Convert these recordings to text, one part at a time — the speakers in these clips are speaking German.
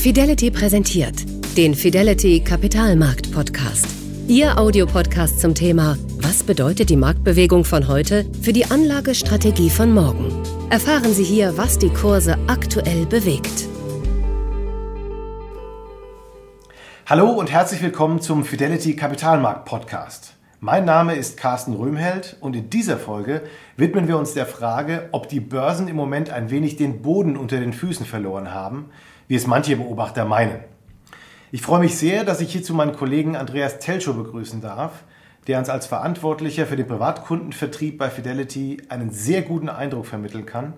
Fidelity präsentiert den Fidelity Kapitalmarkt Podcast. Ihr Audiopodcast zum Thema Was bedeutet die Marktbewegung von heute für die Anlagestrategie von morgen? Erfahren Sie hier, was die Kurse aktuell bewegt. Hallo und herzlich willkommen zum Fidelity Kapitalmarkt Podcast. Mein Name ist Carsten Röhmheld und in dieser Folge widmen wir uns der Frage, ob die Börsen im Moment ein wenig den Boden unter den Füßen verloren haben, wie es manche Beobachter meinen. Ich freue mich sehr, dass ich hierzu meinen Kollegen Andreas Telschow begrüßen darf, der uns als Verantwortlicher für den Privatkundenvertrieb bei Fidelity einen sehr guten Eindruck vermitteln kann,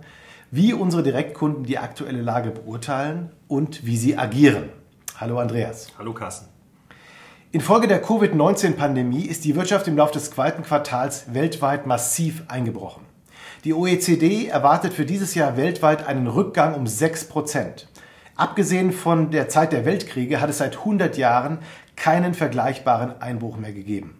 wie unsere Direktkunden die aktuelle Lage beurteilen und wie sie agieren. Hallo Andreas. Hallo Carsten. Infolge der Covid-19-Pandemie ist die Wirtschaft im Laufe des zweiten Quartals weltweit massiv eingebrochen. Die OECD erwartet für dieses Jahr weltweit einen Rückgang um 6 Prozent. Abgesehen von der Zeit der Weltkriege hat es seit 100 Jahren keinen vergleichbaren Einbruch mehr gegeben.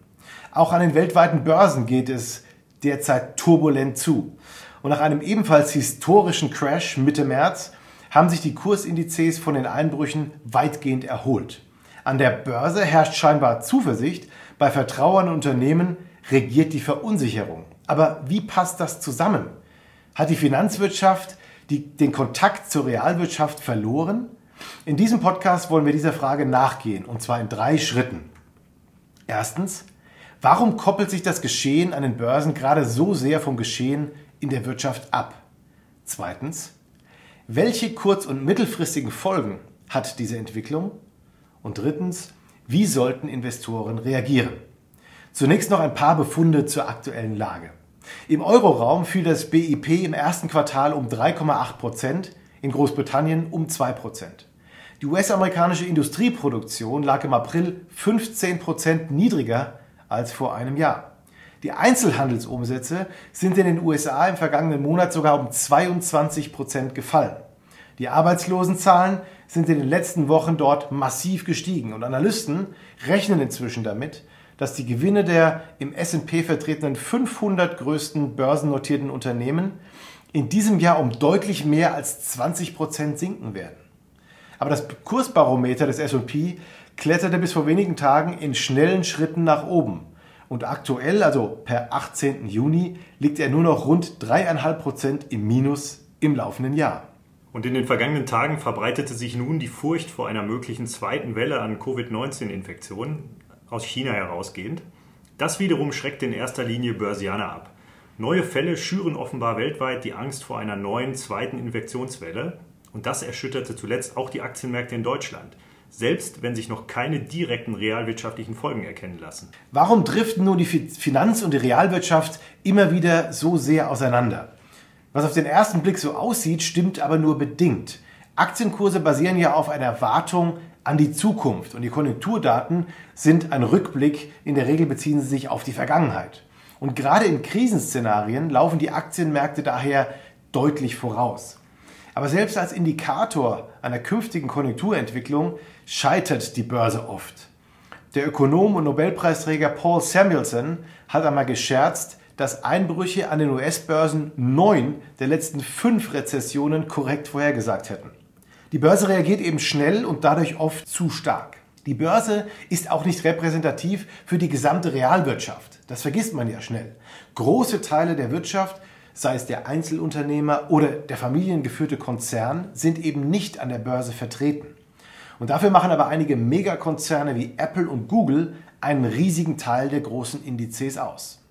Auch an den weltweiten Börsen geht es derzeit turbulent zu. Und nach einem ebenfalls historischen Crash Mitte März haben sich die Kursindizes von den Einbrüchen weitgehend erholt. An der Börse herrscht scheinbar Zuversicht, bei Vertrauern Unternehmen regiert die Verunsicherung. Aber wie passt das zusammen? Hat die Finanzwirtschaft die, den Kontakt zur Realwirtschaft verloren? In diesem Podcast wollen wir dieser Frage nachgehen, und zwar in drei Schritten. Erstens, warum koppelt sich das Geschehen an den Börsen gerade so sehr vom Geschehen in der Wirtschaft ab? Zweitens, welche kurz- und mittelfristigen Folgen hat diese Entwicklung? Und drittens, wie sollten Investoren reagieren? Zunächst noch ein paar Befunde zur aktuellen Lage. Im Euroraum fiel das BIP im ersten Quartal um 3,8 Prozent, in Großbritannien um 2 Prozent. Die US-amerikanische Industrieproduktion lag im April 15 Prozent niedriger als vor einem Jahr. Die Einzelhandelsumsätze sind in den USA im vergangenen Monat sogar um 22 Prozent gefallen. Die Arbeitslosenzahlen sind in den letzten Wochen dort massiv gestiegen und Analysten rechnen inzwischen damit, dass die Gewinne der im SP vertretenen 500 größten börsennotierten Unternehmen in diesem Jahr um deutlich mehr als 20 Prozent sinken werden. Aber das Kursbarometer des S&P kletterte bis vor wenigen Tagen in schnellen Schritten nach oben. Und aktuell, also per 18. Juni, liegt er nur noch rund 3,5 Prozent im Minus im laufenden Jahr. Und in den vergangenen Tagen verbreitete sich nun die Furcht vor einer möglichen zweiten Welle an Covid-19-Infektionen aus China herausgehend. Das wiederum schreckt in erster Linie Börsianer ab. Neue Fälle schüren offenbar weltweit die Angst vor einer neuen zweiten Infektionswelle. Und das erschütterte zuletzt auch die Aktienmärkte in Deutschland selbst wenn sich noch keine direkten realwirtschaftlichen Folgen erkennen lassen. Warum driften nun die Finanz- und die Realwirtschaft immer wieder so sehr auseinander? Was auf den ersten Blick so aussieht, stimmt aber nur bedingt. Aktienkurse basieren ja auf einer Erwartung an die Zukunft und die Konjunkturdaten sind ein Rückblick. In der Regel beziehen sie sich auf die Vergangenheit. Und gerade in Krisenszenarien laufen die Aktienmärkte daher deutlich voraus. Aber selbst als Indikator einer künftigen Konjunkturentwicklung scheitert die Börse oft. Der Ökonom und Nobelpreisträger Paul Samuelson hat einmal gescherzt, dass Einbrüche an den US-Börsen neun der letzten fünf Rezessionen korrekt vorhergesagt hätten. Die Börse reagiert eben schnell und dadurch oft zu stark. Die Börse ist auch nicht repräsentativ für die gesamte Realwirtschaft. Das vergisst man ja schnell. Große Teile der Wirtschaft, sei es der Einzelunternehmer oder der familiengeführte Konzern, sind eben nicht an der Börse vertreten. Und dafür machen aber einige Megakonzerne wie Apple und Google einen riesigen Teil der großen Indizes aus.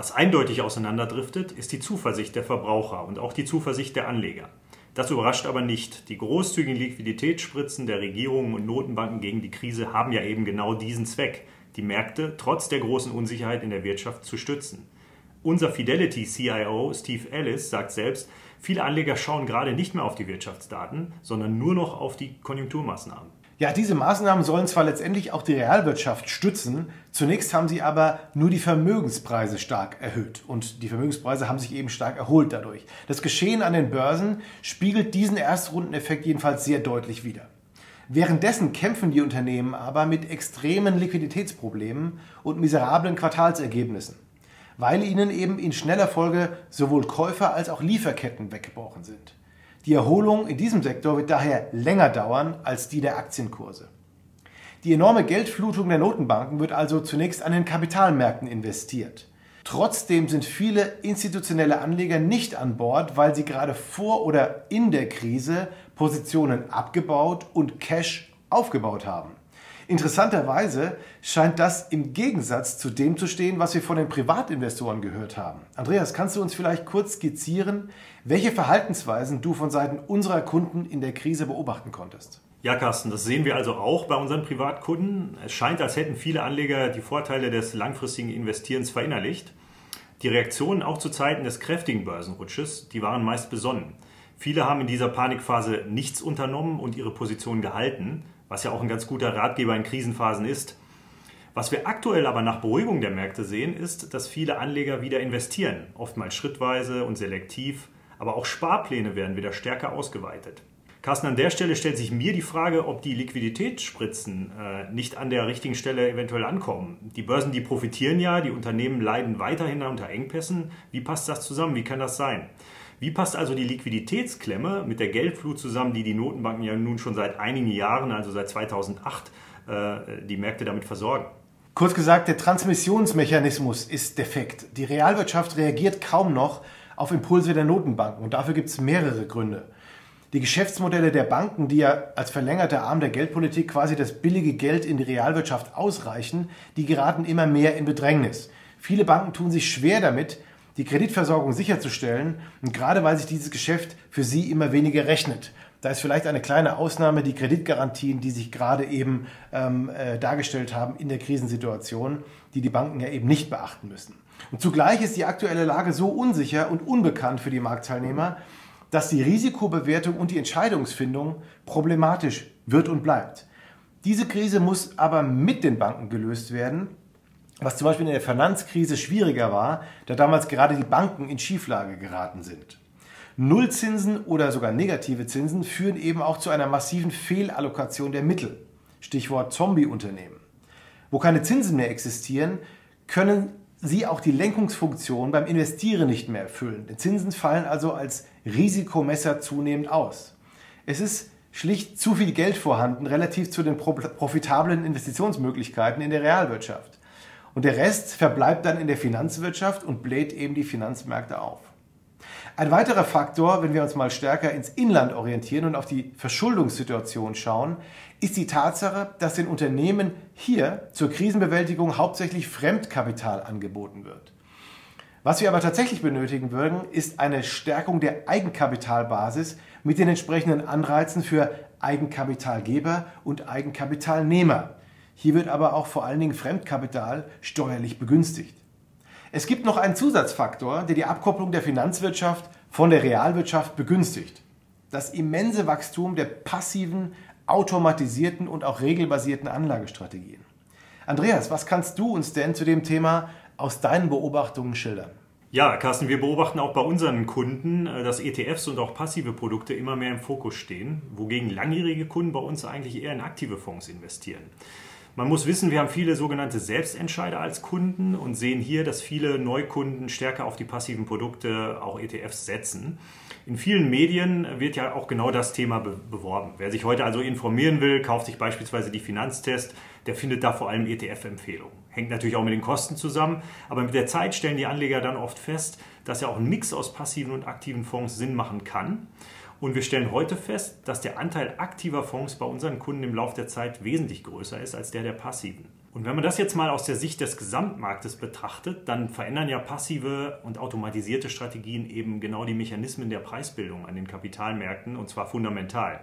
Was eindeutig auseinanderdriftet, ist die Zuversicht der Verbraucher und auch die Zuversicht der Anleger. Das überrascht aber nicht. Die großzügigen Liquiditätsspritzen der Regierungen und Notenbanken gegen die Krise haben ja eben genau diesen Zweck, die Märkte trotz der großen Unsicherheit in der Wirtschaft zu stützen. Unser Fidelity CIO Steve Ellis sagt selbst, viele Anleger schauen gerade nicht mehr auf die Wirtschaftsdaten, sondern nur noch auf die Konjunkturmaßnahmen. Ja, diese Maßnahmen sollen zwar letztendlich auch die Realwirtschaft stützen, zunächst haben sie aber nur die Vermögenspreise stark erhöht und die Vermögenspreise haben sich eben stark erholt dadurch. Das Geschehen an den Börsen spiegelt diesen Erstrundeneffekt jedenfalls sehr deutlich wider. Währenddessen kämpfen die Unternehmen aber mit extremen Liquiditätsproblemen und miserablen Quartalsergebnissen, weil ihnen eben in schneller Folge sowohl Käufer als auch Lieferketten weggebrochen sind. Die Erholung in diesem Sektor wird daher länger dauern als die der Aktienkurse. Die enorme Geldflutung der Notenbanken wird also zunächst an den Kapitalmärkten investiert. Trotzdem sind viele institutionelle Anleger nicht an Bord, weil sie gerade vor oder in der Krise Positionen abgebaut und Cash aufgebaut haben. Interessanterweise scheint das im Gegensatz zu dem zu stehen, was wir von den Privatinvestoren gehört haben. Andreas, kannst du uns vielleicht kurz skizzieren, welche Verhaltensweisen du von Seiten unserer Kunden in der Krise beobachten konntest? Ja, Carsten, das sehen wir also auch bei unseren Privatkunden. Es scheint, als hätten viele Anleger die Vorteile des langfristigen Investierens verinnerlicht. Die Reaktionen auch zu Zeiten des kräftigen Börsenrutsches, die waren meist besonnen. Viele haben in dieser Panikphase nichts unternommen und ihre Position gehalten, was ja auch ein ganz guter Ratgeber in Krisenphasen ist. Was wir aktuell aber nach Beruhigung der Märkte sehen, ist, dass viele Anleger wieder investieren, oftmals schrittweise und selektiv, aber auch Sparpläne werden wieder stärker ausgeweitet. Carsten, an der Stelle stellt sich mir die Frage, ob die Liquiditätsspritzen äh, nicht an der richtigen Stelle eventuell ankommen. Die Börsen, die profitieren ja, die Unternehmen leiden weiterhin unter Engpässen. Wie passt das zusammen? Wie kann das sein? Wie passt also die Liquiditätsklemme mit der Geldflut zusammen, die die Notenbanken ja nun schon seit einigen Jahren, also seit 2008, äh, die Märkte damit versorgen? Kurz gesagt, der Transmissionsmechanismus ist defekt. Die Realwirtschaft reagiert kaum noch auf Impulse der Notenbanken und dafür gibt es mehrere Gründe. Die Geschäftsmodelle der Banken, die ja als verlängerter Arm der Geldpolitik quasi das billige Geld in die Realwirtschaft ausreichen, die geraten immer mehr in Bedrängnis. Viele Banken tun sich schwer damit, die Kreditversorgung sicherzustellen. Und gerade weil sich dieses Geschäft für sie immer weniger rechnet. Da ist vielleicht eine kleine Ausnahme die Kreditgarantien, die sich gerade eben ähm, äh, dargestellt haben in der Krisensituation, die die Banken ja eben nicht beachten müssen. Und zugleich ist die aktuelle Lage so unsicher und unbekannt für die Marktteilnehmer, dass die Risikobewertung und die Entscheidungsfindung problematisch wird und bleibt. Diese Krise muss aber mit den Banken gelöst werden was zum Beispiel in der Finanzkrise schwieriger war, da damals gerade die Banken in Schieflage geraten sind. Nullzinsen oder sogar negative Zinsen führen eben auch zu einer massiven Fehlallokation der Mittel. Stichwort Zombie-Unternehmen. Wo keine Zinsen mehr existieren, können sie auch die Lenkungsfunktion beim Investieren nicht mehr erfüllen. Die Zinsen fallen also als Risikomesser zunehmend aus. Es ist schlicht zu viel Geld vorhanden relativ zu den profitablen Investitionsmöglichkeiten in der Realwirtschaft. Und der Rest verbleibt dann in der Finanzwirtschaft und bläht eben die Finanzmärkte auf. Ein weiterer Faktor, wenn wir uns mal stärker ins Inland orientieren und auf die Verschuldungssituation schauen, ist die Tatsache, dass den Unternehmen hier zur Krisenbewältigung hauptsächlich Fremdkapital angeboten wird. Was wir aber tatsächlich benötigen würden, ist eine Stärkung der Eigenkapitalbasis mit den entsprechenden Anreizen für Eigenkapitalgeber und Eigenkapitalnehmer. Hier wird aber auch vor allen Dingen Fremdkapital steuerlich begünstigt. Es gibt noch einen Zusatzfaktor, der die Abkopplung der Finanzwirtschaft von der Realwirtschaft begünstigt. Das immense Wachstum der passiven, automatisierten und auch regelbasierten Anlagestrategien. Andreas, was kannst du uns denn zu dem Thema aus deinen Beobachtungen schildern? Ja, Carsten, wir beobachten auch bei unseren Kunden, äh, dass ETFs und auch passive Produkte immer mehr im Fokus stehen, wogegen langjährige Kunden bei uns eigentlich eher in aktive Fonds investieren. Man muss wissen, wir haben viele sogenannte Selbstentscheider als Kunden und sehen hier, dass viele Neukunden stärker auf die passiven Produkte, auch ETFs, setzen. In vielen Medien wird ja auch genau das Thema be beworben. Wer sich heute also informieren will, kauft sich beispielsweise die Finanztest, der findet da vor allem ETF-Empfehlungen. Hängt natürlich auch mit den Kosten zusammen, aber mit der Zeit stellen die Anleger dann oft fest, dass ja auch ein Mix aus passiven und aktiven Fonds Sinn machen kann. Und wir stellen heute fest, dass der Anteil aktiver Fonds bei unseren Kunden im Laufe der Zeit wesentlich größer ist als der der passiven. Und wenn man das jetzt mal aus der Sicht des Gesamtmarktes betrachtet, dann verändern ja passive und automatisierte Strategien eben genau die Mechanismen der Preisbildung an den Kapitalmärkten und zwar fundamental.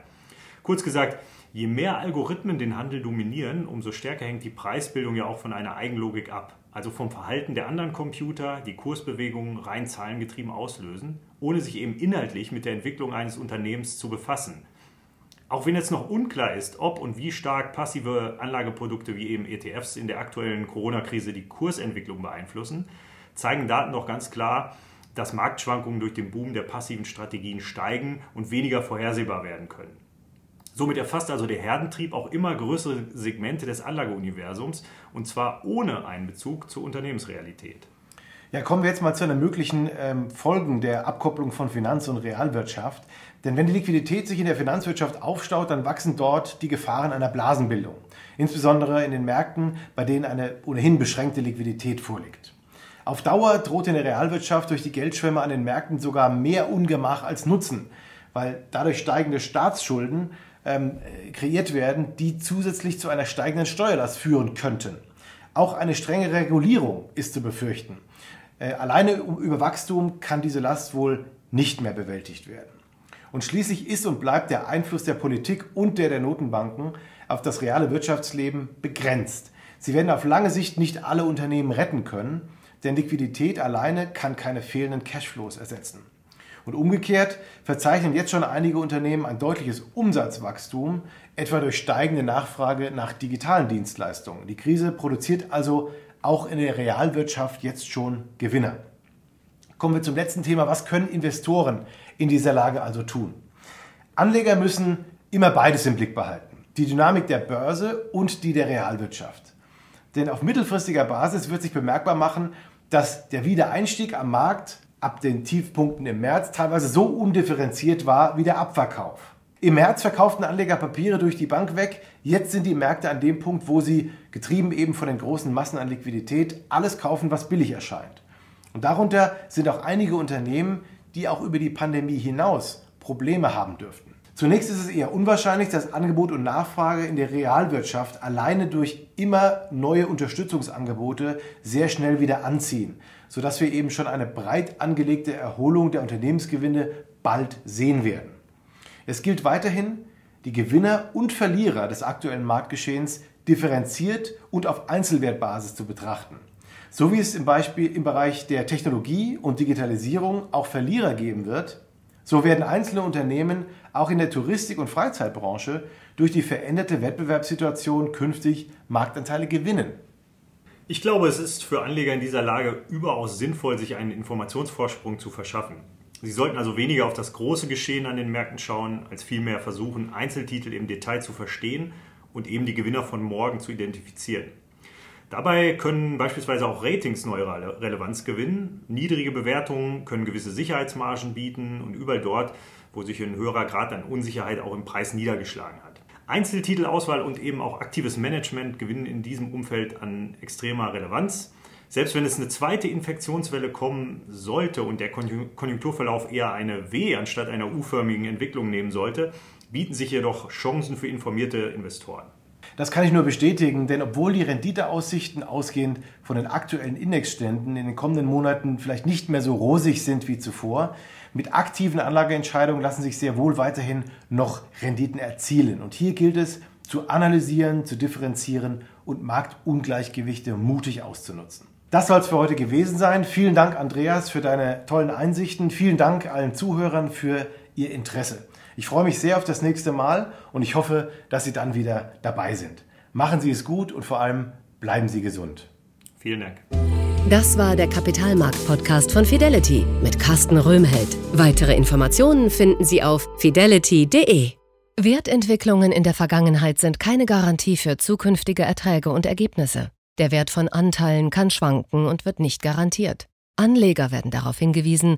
Kurz gesagt, je mehr Algorithmen den Handel dominieren, umso stärker hängt die Preisbildung ja auch von einer Eigenlogik ab also vom Verhalten der anderen Computer, die Kursbewegungen rein zahlengetrieben auslösen, ohne sich eben inhaltlich mit der Entwicklung eines Unternehmens zu befassen. Auch wenn jetzt noch unklar ist, ob und wie stark passive Anlageprodukte wie eben ETFs in der aktuellen Corona-Krise die Kursentwicklung beeinflussen, zeigen Daten doch ganz klar, dass Marktschwankungen durch den Boom der passiven Strategien steigen und weniger vorhersehbar werden können. Somit erfasst also der Herdentrieb auch immer größere Segmente des Anlageuniversums und zwar ohne einen Bezug zur Unternehmensrealität. Ja, kommen wir jetzt mal zu einer möglichen ähm, Folgen der Abkopplung von Finanz- und Realwirtschaft. Denn wenn die Liquidität sich in der Finanzwirtschaft aufstaut, dann wachsen dort die Gefahren einer Blasenbildung. Insbesondere in den Märkten, bei denen eine ohnehin beschränkte Liquidität vorliegt. Auf Dauer droht in der Realwirtschaft durch die Geldschwemme an den Märkten sogar mehr Ungemach als Nutzen, weil dadurch steigende Staatsschulden ähm, kreiert werden, die zusätzlich zu einer steigenden Steuerlast führen könnten. Auch eine strenge Regulierung ist zu befürchten. Äh, alleine über Wachstum kann diese Last wohl nicht mehr bewältigt werden. Und schließlich ist und bleibt der Einfluss der Politik und der der Notenbanken auf das reale Wirtschaftsleben begrenzt. Sie werden auf lange Sicht nicht alle Unternehmen retten können, denn Liquidität alleine kann keine fehlenden Cashflows ersetzen. Und umgekehrt verzeichnen jetzt schon einige Unternehmen ein deutliches Umsatzwachstum, etwa durch steigende Nachfrage nach digitalen Dienstleistungen. Die Krise produziert also auch in der Realwirtschaft jetzt schon Gewinner. Kommen wir zum letzten Thema. Was können Investoren in dieser Lage also tun? Anleger müssen immer beides im Blick behalten. Die Dynamik der Börse und die der Realwirtschaft. Denn auf mittelfristiger Basis wird sich bemerkbar machen, dass der Wiedereinstieg am Markt ab den Tiefpunkten im März teilweise so undifferenziert war wie der Abverkauf. Im März verkauften Anleger Papiere durch die Bank weg. Jetzt sind die Märkte an dem Punkt, wo sie, getrieben eben von den großen Massen an Liquidität, alles kaufen, was billig erscheint. Und darunter sind auch einige Unternehmen, die auch über die Pandemie hinaus Probleme haben dürften. Zunächst ist es eher unwahrscheinlich, dass Angebot und Nachfrage in der Realwirtschaft alleine durch immer neue Unterstützungsangebote sehr schnell wieder anziehen, sodass wir eben schon eine breit angelegte Erholung der Unternehmensgewinne bald sehen werden. Es gilt weiterhin, die Gewinner und Verlierer des aktuellen Marktgeschehens differenziert und auf Einzelwertbasis zu betrachten. So wie es im Beispiel im Bereich der Technologie und Digitalisierung auch Verlierer geben wird, so werden einzelne Unternehmen auch in der Touristik- und Freizeitbranche durch die veränderte Wettbewerbssituation künftig Marktanteile gewinnen. Ich glaube, es ist für Anleger in dieser Lage überaus sinnvoll, sich einen Informationsvorsprung zu verschaffen. Sie sollten also weniger auf das große Geschehen an den Märkten schauen, als vielmehr versuchen, Einzeltitel im Detail zu verstehen und eben die Gewinner von morgen zu identifizieren. Dabei können beispielsweise auch Ratings neue Relevanz gewinnen. Niedrige Bewertungen können gewisse Sicherheitsmargen bieten und überall dort, wo sich ein höherer Grad an Unsicherheit auch im Preis niedergeschlagen hat. Einzeltitelauswahl und eben auch aktives Management gewinnen in diesem Umfeld an extremer Relevanz. Selbst wenn es eine zweite Infektionswelle kommen sollte und der Konjunkturverlauf eher eine W anstatt einer U-förmigen Entwicklung nehmen sollte, bieten sich jedoch Chancen für informierte Investoren. Das kann ich nur bestätigen, denn obwohl die Renditeaussichten ausgehend von den aktuellen Indexständen in den kommenden Monaten vielleicht nicht mehr so rosig sind wie zuvor, mit aktiven Anlageentscheidungen lassen sich sehr wohl weiterhin noch Renditen erzielen. Und hier gilt es zu analysieren, zu differenzieren und Marktungleichgewichte mutig auszunutzen. Das soll es für heute gewesen sein. Vielen Dank, Andreas, für deine tollen Einsichten. Vielen Dank allen Zuhörern für Ihr Interesse. Ich freue mich sehr auf das nächste Mal und ich hoffe, dass Sie dann wieder dabei sind. Machen Sie es gut und vor allem bleiben Sie gesund. Vielen Dank. Das war der Kapitalmarkt-Podcast von Fidelity mit Carsten Röhmheld. Weitere Informationen finden Sie auf fidelity.de. Wertentwicklungen in der Vergangenheit sind keine Garantie für zukünftige Erträge und Ergebnisse. Der Wert von Anteilen kann schwanken und wird nicht garantiert. Anleger werden darauf hingewiesen,